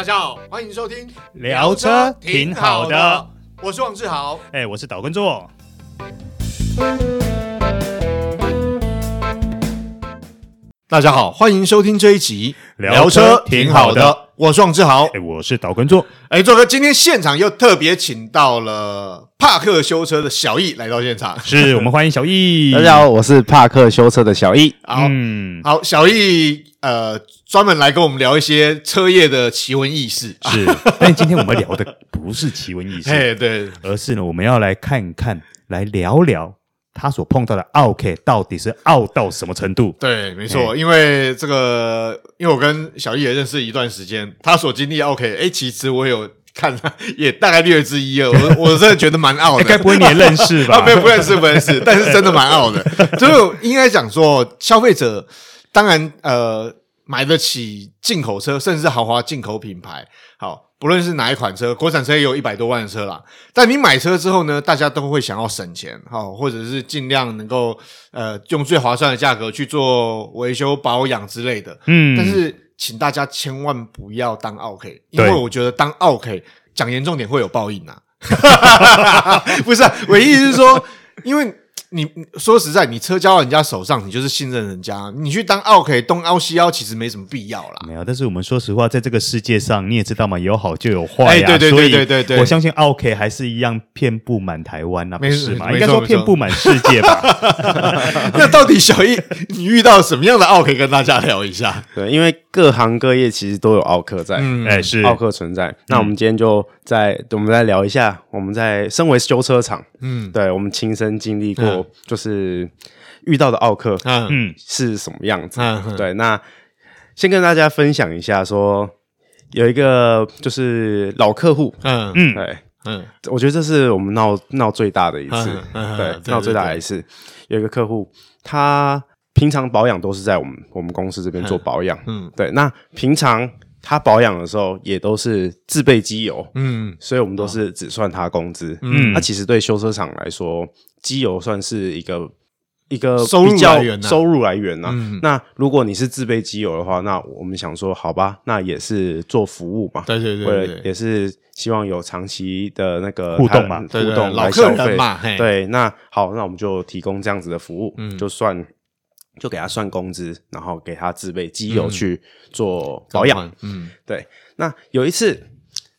大家好，欢迎收听聊车挺好的，我是王志豪，哎，我是导观众。大家好，欢迎收听这一集聊车挺好的，我是王志豪，哎，我是岛根座，哎，做哥，今天现场又特别请到了帕克修车的小易来到现场，是 我们欢迎小易。大家好，我是帕克修车的小易。好，嗯，好，小易，呃，专门来跟我们聊一些车业的奇闻异事，是，但今天我们聊的不是奇闻异事，哎，对，而是呢，我们要来看看，来聊聊。他所碰到的 OK 到底是傲到什么程度？对，没错，因为这个，因为我跟小易也认识一段时间，他所经历 OK，，哎，其实我有看他，也大概略知一二。我我真的觉得蛮傲的，该 不会你也认识吧？没 有，不认识，不认识，但是真的蛮傲的。就应该讲说，消费者当然呃买得起进口车，甚至是豪华进口品牌，好。不论是哪一款车，国产车也有一百多万的车啦。但你买车之后呢，大家都会想要省钱，好，或者是尽量能够呃用最划算的价格去做维修保养之类的。嗯，但是请大家千万不要当 OK，，因为我觉得当 OK 讲严重点会有报应啊。不是啊，我意思是说，因为。你说实在，你车交到人家手上，你就是信任人家。你去当奥 K 东凹西凹，其实没什么必要啦。没有，但是我们说实话，在这个世界上，你也知道嘛，有好就有坏呀。哎，对对对对对对，我相信奥 K 还是一样遍布满台湾那不是嘛？应该说遍布满世界吧。那到底小易，你遇到什么样的奥 K？？跟大家聊一下。对，因为各行各业其实都有奥克在，嗯，哎，是奥克存在。那我们今天就在我们来聊一下，我们在身为修车厂，嗯，对我们亲身经历过，就是遇到的奥客，嗯，是什么样子？嗯，对，那先跟大家分享一下，说有一个就是老客户，嗯。嗯，对，嗯，我觉得这是我们闹闹最大的一次，对，闹最大的一次，有一个客户，他平常保养都是在我们我们公司这边做保养，嗯，对，那平常。他保养的时候也都是自备机油，嗯，所以我们都是只算他工资，嗯，那其实对修车厂来说，机油算是一个一个收入来源，收入来源呐。那如果你是自备机油的话，那我们想说，好吧，那也是做服务嘛，对对对，也是希望有长期的那个互动嘛，互动来消费，对，那好，那我们就提供这样子的服务，嗯，就算。就给他算工资，然后给他自备机油去做保养。嗯，嗯对。那有一次，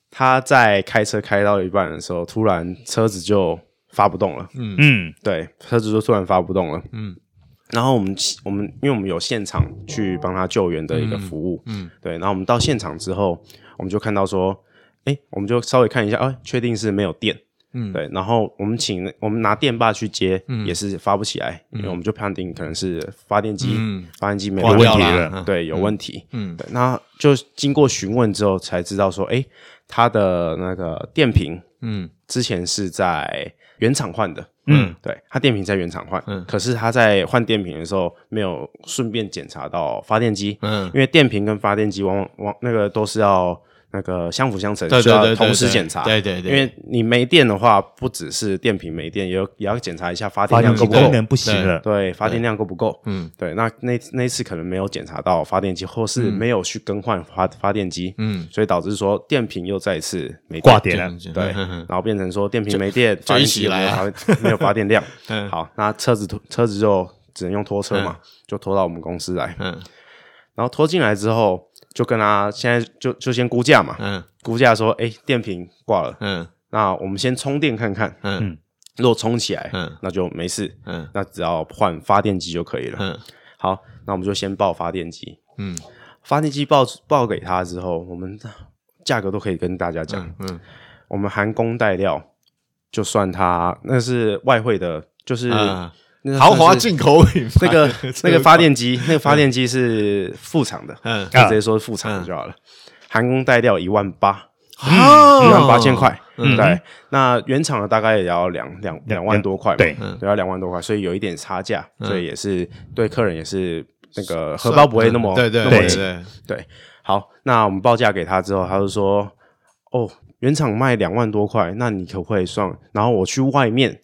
他在开车开到一半的时候，突然车子就发不动了。嗯嗯，对，车子就突然发不动了。嗯。然后我们我们因为我们有现场去帮他救援的一个服务。嗯。嗯对，然后我们到现场之后，我们就看到说，哎，我们就稍微看一下，啊，确定是没有电。嗯，对，然后我们请我们拿电霸去接，嗯，也是发不起来，因为我们就判定可能是发电机，嗯，发电机没有问题了，对，有问题，嗯，对，那就经过询问之后才知道说，诶，他的那个电瓶，嗯，之前是在原厂换的，嗯，对，他电瓶在原厂换，嗯，可是他在换电瓶的时候没有顺便检查到发电机，嗯，因为电瓶跟发电机往往往那个都是要。那个相辅相成，需要同时检查。对对对，因为你没电的话，不只是电瓶没电，也有也要检查一下发电量够不够，不行了。对，发电量够不够？嗯，对。那那那次可能没有检查到发电机，或是没有去更换发发电机，嗯，所以导致说电瓶又再一次没挂电了。对，然后变成说电瓶没电，发电机没有没有发电量。嗯，好，那车子拖车子就只能用拖车嘛，就拖到我们公司来。嗯，然后拖进来之后。就跟他现在就就先估价嘛，嗯，估价说，哎，电瓶挂了，嗯，那我们先充电看看，嗯，如果充起来，嗯，那就没事，嗯，那只要换发电机就可以了，嗯，好，那我们就先报发电机，嗯，发电机报报给他之后，我们价格都可以跟大家讲，嗯，我们含工带料，就算他那是外汇的，就是。豪华进口品那个 那个发电机，那个发电机是副厂的，嗯，就直接说副厂的就好了。含工带料一万八，一万八千块，对。那原厂的大概也要两两两万多块，对，都要两万多块，所以有一点差价，所以也是对客人也是那个荷包不会那么对对对。对。好，那我们报价给他之后，他就说：“哦，原厂卖两万多块，那你可不可以算？然后我去外面。”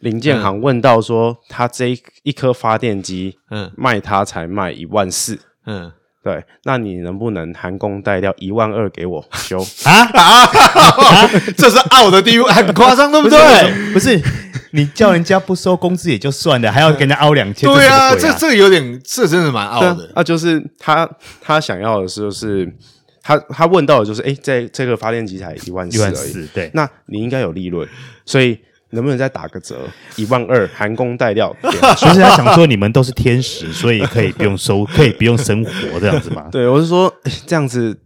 零件行问到说，他这一一颗发电机，嗯，卖他才卖一万四，嗯，对，那你能不能含工带料一万二给我修啊 啊？这是傲的地位，很夸张，对不对？不是，你叫人家不收工资也就算了，还要跟人家凹两千，对啊，这这个有点，这真的蛮傲的。那就是他他想要的是，就是他他问到的就是，哎，在这个发电机才一万四而已，对，那你应该有利润，所以。能不能再打个折？一万二含工带料。其实他想说你们都是天使，所以可以不用收，可以不用生活这样子嘛？对，我是说这样子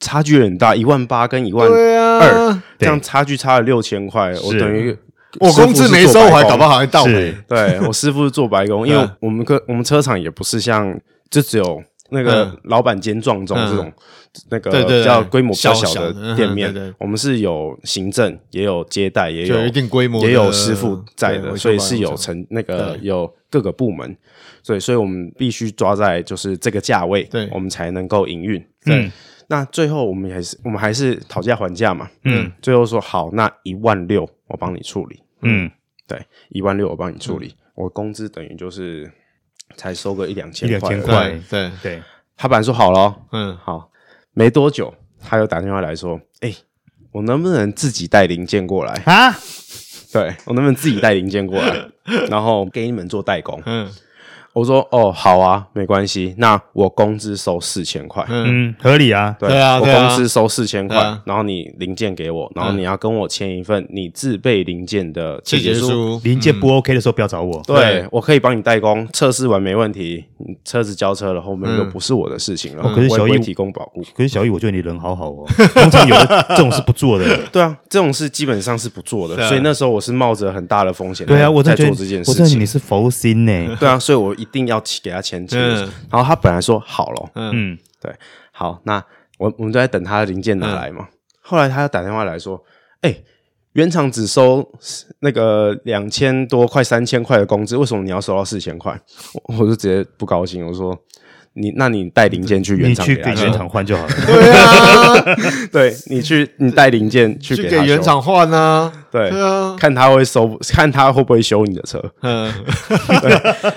差距很大，一万八跟一万二，这样差距差了六千块，我等于我工资没收，我还搞不好还倒霉。对，我师傅是做白工，因为我们个我们车厂也不是像就只有那个老板兼撞钟这种。那个比较规模比较小的店面，我们是有行政，也有接待，也有一定规模，也有师傅在的，所以是有成那个有各个部门，所以所以我们必须抓在就是这个价位，对，我们才能够营运。对，那最后我们还是我们还是讨价还价嘛，嗯，最后说好，那一万六我帮你处理，嗯，对，一万六我帮你处理，我工资等于就是才收个一两千块，两千块，对对，他本来说好了，嗯，好。没多久，他又打电话来说：“哎、欸，我能不能自己带零件过来啊？对，我能不能自己带零件过来，然后给你们做代工？”嗯。我说哦，好啊，没关系。那我工资收四千块，嗯，合理啊。对啊，我工资收四千块，然后你零件给我，然后你要跟我签一份你自备零件的契结书。零件不 OK 的时候不要找我。对，我可以帮你代工，测试完没问题，车子交车了，后面就不是我的事情了。可是小易提供保护，可是小易，我觉得你人好好哦。通常有的这种是不做的。对啊，这种事基本上是不做的。所以那时候我是冒着很大的风险，对啊，我在做这件事情。我觉得你是佛心呢。对啊，所以我一定要给他。前期，然后他本来说好了，嗯，对，好，那我我们就在等他的零件拿来嘛。后来他又打电话来说，哎，原厂只收那个两千多快三千块的工资，为什么你要收到四千块？我我就直接不高兴，我说你那你带零件去原厂，你去给原厂换就好了。对啊，对你去你带零件去给原厂换啊，对啊，看他会收，看他会不会修你的车。嗯，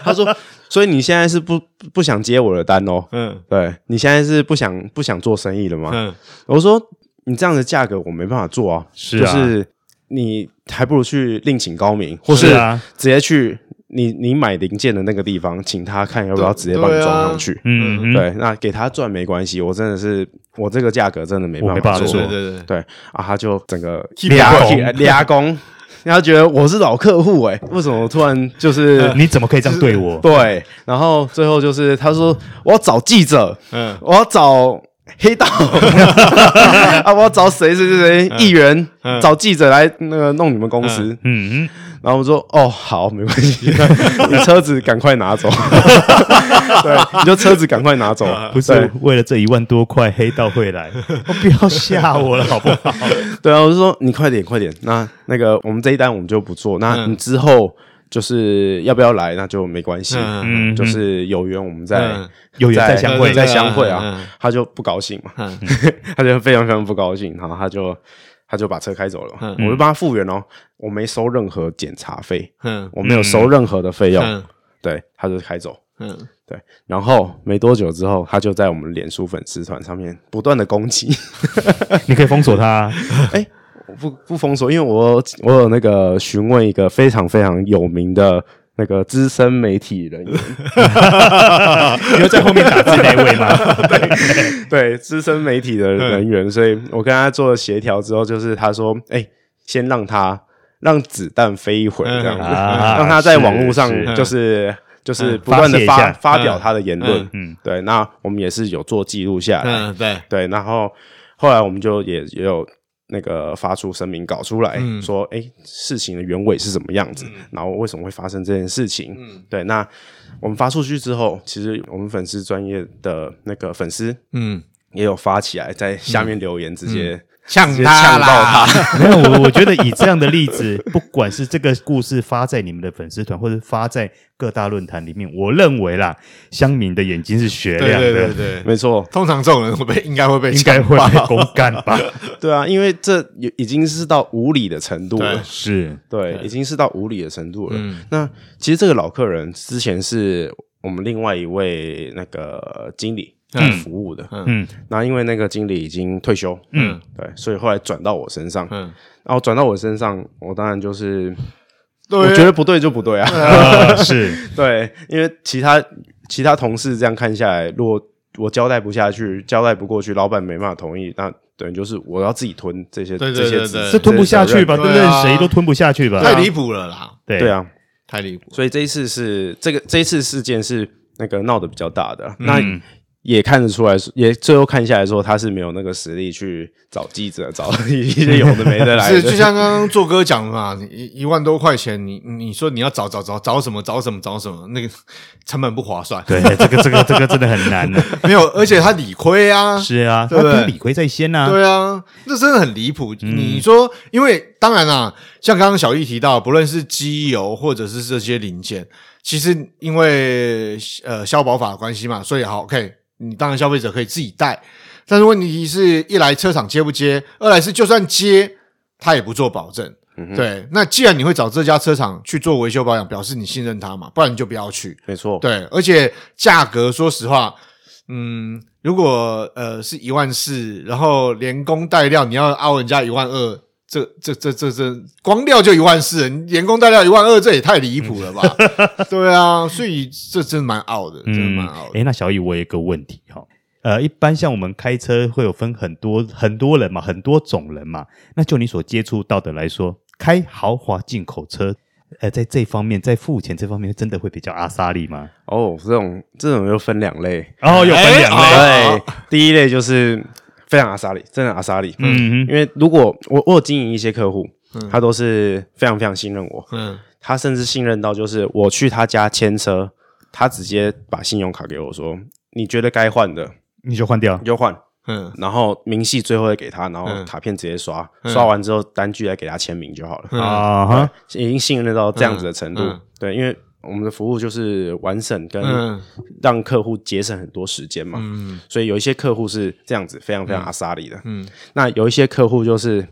他说。所以你现在是不不想接我的单哦？嗯，对，你现在是不想不想做生意了吗？嗯，我说你这样的价格我没办法做啊，是啊，就是你还不如去另请高明，或是直接去你你买零件的那个地方，请他看要不要直接帮你装上去。嗯，对，那给他赚没关系，我真的是我这个价格真的没办法做。对对对，对啊，他就整个俩 俩工。然后觉得我是老客户哎，为什么突然就是 你怎么可以这样对我？对，然后最后就是他说我要找记者，嗯，我要找黑道 啊，我要找谁谁谁谁议员，找记者来那个弄你们公司，嗯嗯。然后我说：“哦，好，没关系，你车子赶快拿走。对，你就车子赶快拿走，不是为了这一万多块，黑道会来，不要吓我了，好不好？对啊，我就说你快点，快点。那那个我们这一单我们就不做，那你之后就是要不要来，那就没关系。嗯，就是有缘我们再有缘再相会，再相会啊。他就不高兴嘛，他就非常非常不高兴，然后他就。”他就把车开走了，嗯、我就帮他复原哦，我没收任何检查费，嗯、我没有收任何的费用，嗯、对，他就开走，嗯，对，然后没多久之后，他就在我们脸书粉丝团上面不断的攻击，你可以封锁他、啊，哎、欸，我不不封锁，因为我我有那个询问一个非常非常有名的。那个资深媒体人。员，你要在后面打字那位吗？对 对，资深媒体的人员，所以我跟他做了协调之后，就是他说：“哎、欸，先让他让子弹飞一会儿，这样子，啊、让他在网络上就是是。就是不断的发发表他的言论。嗯，对，那我们也是有做记录下来。嗯，对。对，然后后来我们就也也有。”那个发出声明稿出来说，哎，事情的原委是什么样子？然后为什么会发生这件事情？对，那我们发出去之后，其实我们粉丝专业的那个粉丝，嗯，也有发起来，在下面留言，直接。呛他啦！没有，我我觉得以这样的例子，不管是这个故事发在你们的粉丝团，或者发在各大论坛里面，我认为啦，乡民的眼睛是雪亮的。对对对对，没错。通常这种人会被应该会被应该会被公干吧？对啊，因为这已经是到无理的程度了。是，对，已经是到无理的程度了。那其实这个老客人之前是我们另外一位那个经理。服务的。嗯，嗯然后因为那个经理已经退休，嗯，对，所以后来转到我身上，嗯，然后转到我身上，我当然就是，对我觉得不对就不对啊，呃、是 对，因为其他其他同事这样看下来，如果我交代不下去，交代不过去，老板没办法同意，那。等于就是我要自己吞这些这些，是吞不下去吧？对不对？谁都吞不下去吧？太离谱了啦！对对啊，太离谱。所以这一次是这个这一次事件是那个闹得比较大的。那也看得出来，也最后看下来说他是没有那个实力去找记者，找一些有的没的来。是就像刚刚做哥讲的嘛，一一万多块钱，你你说你要找找找找什么找什么找什么，那个成本不划算。对，这个这个这个真的很难的。没有，而且他理亏啊，是啊，对不对？理亏在先呐。对啊，这真的很离谱。你说，因为当然啦，像刚刚小易提到，不论是机油或者是这些零件，其实因为呃消保法的关系嘛，所以好 OK。你当然消费者可以自己带，但是问题是一来车厂接不接，二来是就算接，他也不做保证。嗯、对，那既然你会找这家车厂去做维修保养，表示你信任他嘛，不然你就不要去。没错，对，而且价格说实话，嗯，如果呃是一万四，然后连工带料你要凹人家一万二，这这这这这光料就一万四，员工带料一万二，这也太离谱了吧？对啊，所以这真的蛮傲的，真的蛮傲的。哎、嗯，那小易，我有一个问题哈。呃，一般像我们开车会有分很多很多人嘛，很多种人嘛。那就你所接触到的来说，开豪华进口车，呃，在这方面，在付钱这方面，真的会比较阿莎利吗？哦，这种这种又分两类，哦，又分两类。欸、对，第一类就是非常阿莎里，真的阿莎里。嗯哼，因为如果我我有经营一些客户，嗯、他都是非常非常信任我，嗯，他甚至信任到就是我去他家签车，他直接把信用卡给我说，你觉得该换的。你就换掉，你就换，嗯，然后明细最后再给他，然后卡片直接刷，刷完之后单据来给他签名就好了。啊，哈，已经信任到这样子的程度，对，因为我们的服务就是完审跟让客户节省很多时间嘛，嗯，所以有一些客户是这样子，非常非常阿莎里的，嗯，那有一些客户就是。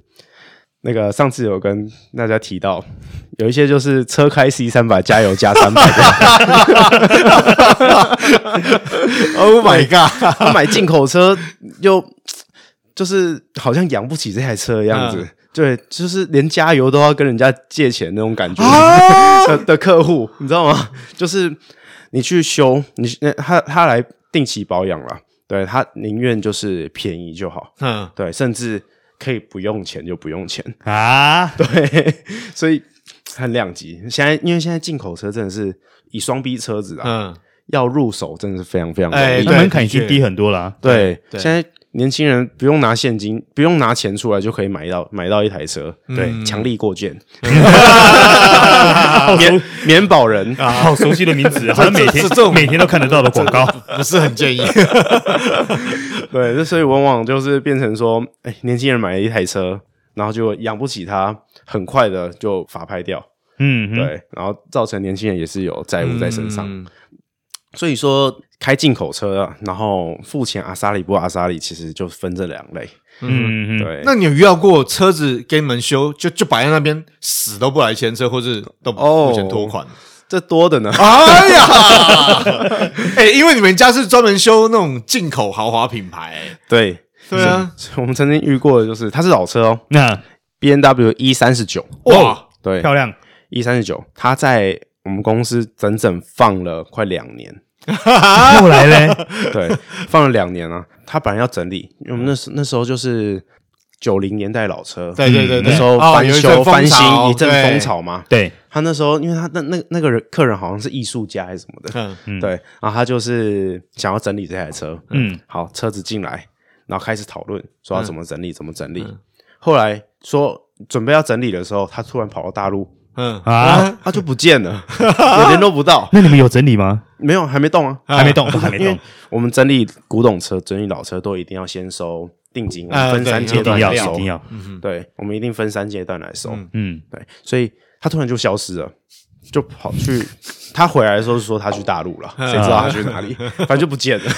那个上次有跟大家提到，有一些就是车开 C 三百，加油加三百的。Oh my god！买进口车又就是好像养不起这台车的样子，嗯、对，就是连加油都要跟人家借钱那种感觉 的、啊、的客户，你知道吗？就是你去修，你他他来定期保养了，对，他宁愿就是便宜就好，嗯，对，甚至。可以不用钱就不用钱啊，对，所以很两极。现在因为现在进口车真的是以双 B 车子啊，嗯，要入手真的是非常非常容易，欸、门槛已经低很多了。对，对现在。年轻人不用拿现金，不用拿钱出来就可以买到买到一台车，对，强力过件，免免保人。啊，好熟悉的名字，好像每天每天都看得到的广告，不是很建议。对，这所以往往就是变成说，哎，年轻人买了一台车，然后就养不起它，很快的就法拍掉，嗯，对，然后造成年轻人也是有债务在身上，所以说。开进口车啊，然后付钱阿萨里不阿萨里，其实就分这两类。嗯，对。那你有遇到过车子给你们修，就就摆在那边死都不来签车，或是都付钱拖款？这多的呢。哎呀，哎，因为你们家是专门修那种进口豪华品牌。对，对啊。我们曾经遇过的就是，它是老车哦。那 B N W E 三十九，哇，对，漂亮。E 三十九，它在我们公司整整放了快两年。后来呢？对，放了两年了。他本来要整理，因为我们那时那时候就是九零年代老车，对对对，那时候翻修翻新一阵风潮嘛。对，他那时候，因为他那那那个人客人好像是艺术家还是什么的，嗯，对，然后他就是想要整理这台车，嗯，好，车子进来，然后开始讨论说要怎么整理，怎么整理。后来说准备要整理的时候，他突然跑到大陆。嗯啊，他就不见了，也联络不到。那你们有整理吗？没有，还没动啊，还没动，还没动。我们整理古董车、整理老车都一定要先收定金，分三阶段来收。对，我们一定分三阶段来收。嗯，对，所以他突然就消失了。就跑去，他回来的时候说他去大陆了，谁知道他去哪里？反正就不见了。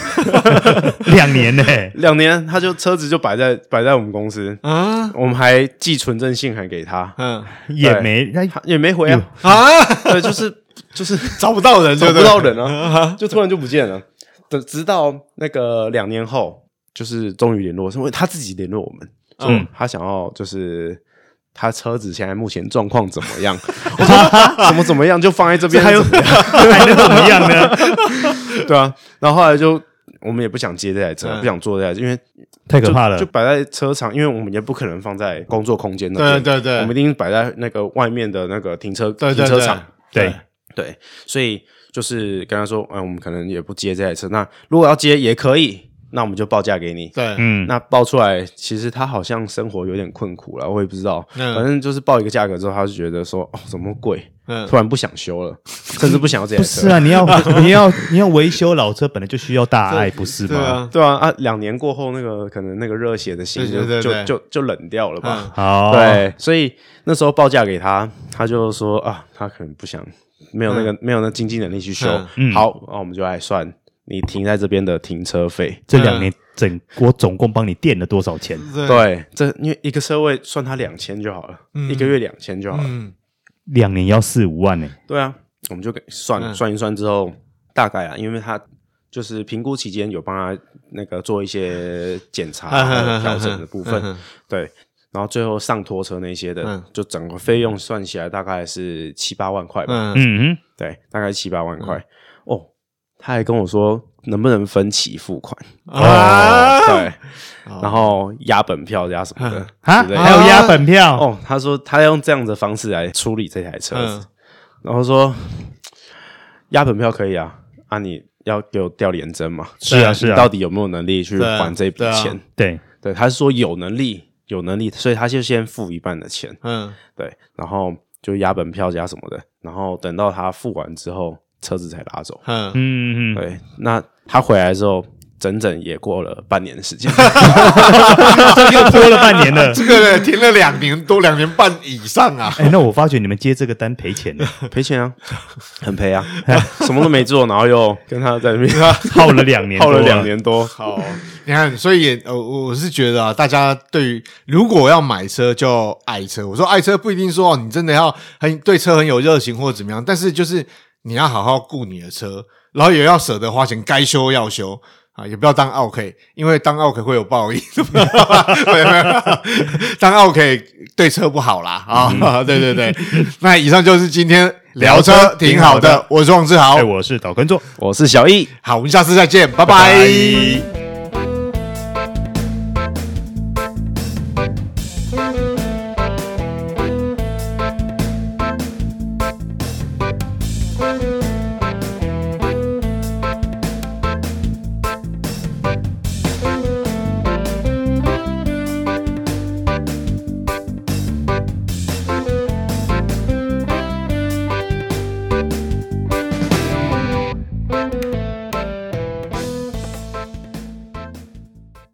两年呢，两年，他就车子就摆在摆在我们公司啊，我们还寄存证信函给他，嗯，也没也没回啊。啊，对，就是就是 找不到人，找不到人啊，就突然就不见了。等直到那个两年后，就是终于联络，是因为他自己联络我们，嗯，他想要就是他车子现在目前状况怎么样？我说怎么怎么样，就放在这边，还有怎么样？还能怎么样呢？对啊，然后后来就我们也不想接这台车，不想坐这台车，因为太可怕了，就摆在车场，因为我们也不可能放在工作空间那边，对对对，我们一定摆在那个外面的那个停车停车场，对对，所以。就是跟他说，嗯，我们可能也不接这台车。那如果要接也可以，那我们就报价给你。对，嗯，那报出来，其实他好像生活有点困苦了，我也不知道。嗯，反正就是报一个价格之后，他就觉得说，哦，怎么贵？嗯，突然不想修了，甚至不想要这台车。不是啊，你要 你要你要维修老车，本来就需要大爱，不是吗？对啊，对啊，啊，两年过后，那个可能那个热血的心就就就就冷掉了吧。好，对，所以那时候报价给他，他就说啊，他可能不想。没有那个、嗯、没有那经济能力去修，嗯、好，那我们就来算你停在这边的停车费。这两年整我总共帮你垫了多少钱？对，对，这因为一个车位算他两千就好了，嗯、一个月两千就好了，嗯、两年要四五万呢。对啊，我们就给算、嗯、算一算之后，大概啊，因为他就是评估期间有帮他那个做一些检查调整的部分，对。然后最后上拖车那些的，嗯、就整个费用算起来大概是七八万块吧。嗯嗯，对，大概七八万块。他还跟我说能不能分期付款。啊？哦、对，哦、然后押本票加什么的。啊？还有押本票？哦。他说他用这样的方式来处理这台车子，嗯、然后说押本票可以啊，啊，你要给我调联征嘛？是啊是啊，到底有没有能力去还这笔钱？对对，对，他是说有能力。有能力，所以他就先付一半的钱，嗯，对，然后就押本票加什么的，然后等到他付完之后，车子才拉走，嗯嗯嗯，对，那他回来之后。整整也过了半年的时间，又拖了半年了。这个停了两年多，两年半以上啊！哎，那我发觉你们接这个单赔钱的，赔钱啊，很赔啊，什么都没做，然后又跟他在那边耗了两年，耗了两年多。好，你看，所以也呃，我是觉得啊，大家对于如果要买车就爱车。我说爱车不一定说你真的要很对车很有热情或者怎么样，但是就是你要好好顾你的车，然后也要舍得花钱，该修要修。啊，也不要当 OK，因为当 OK 会有报应。当 OK 对车不好啦啊！嗯、对对对，那以上就是今天聊车挺好的。好的，我是王志豪，我是岛根座，我是小易。好，我们下次再见，拜拜。拜拜。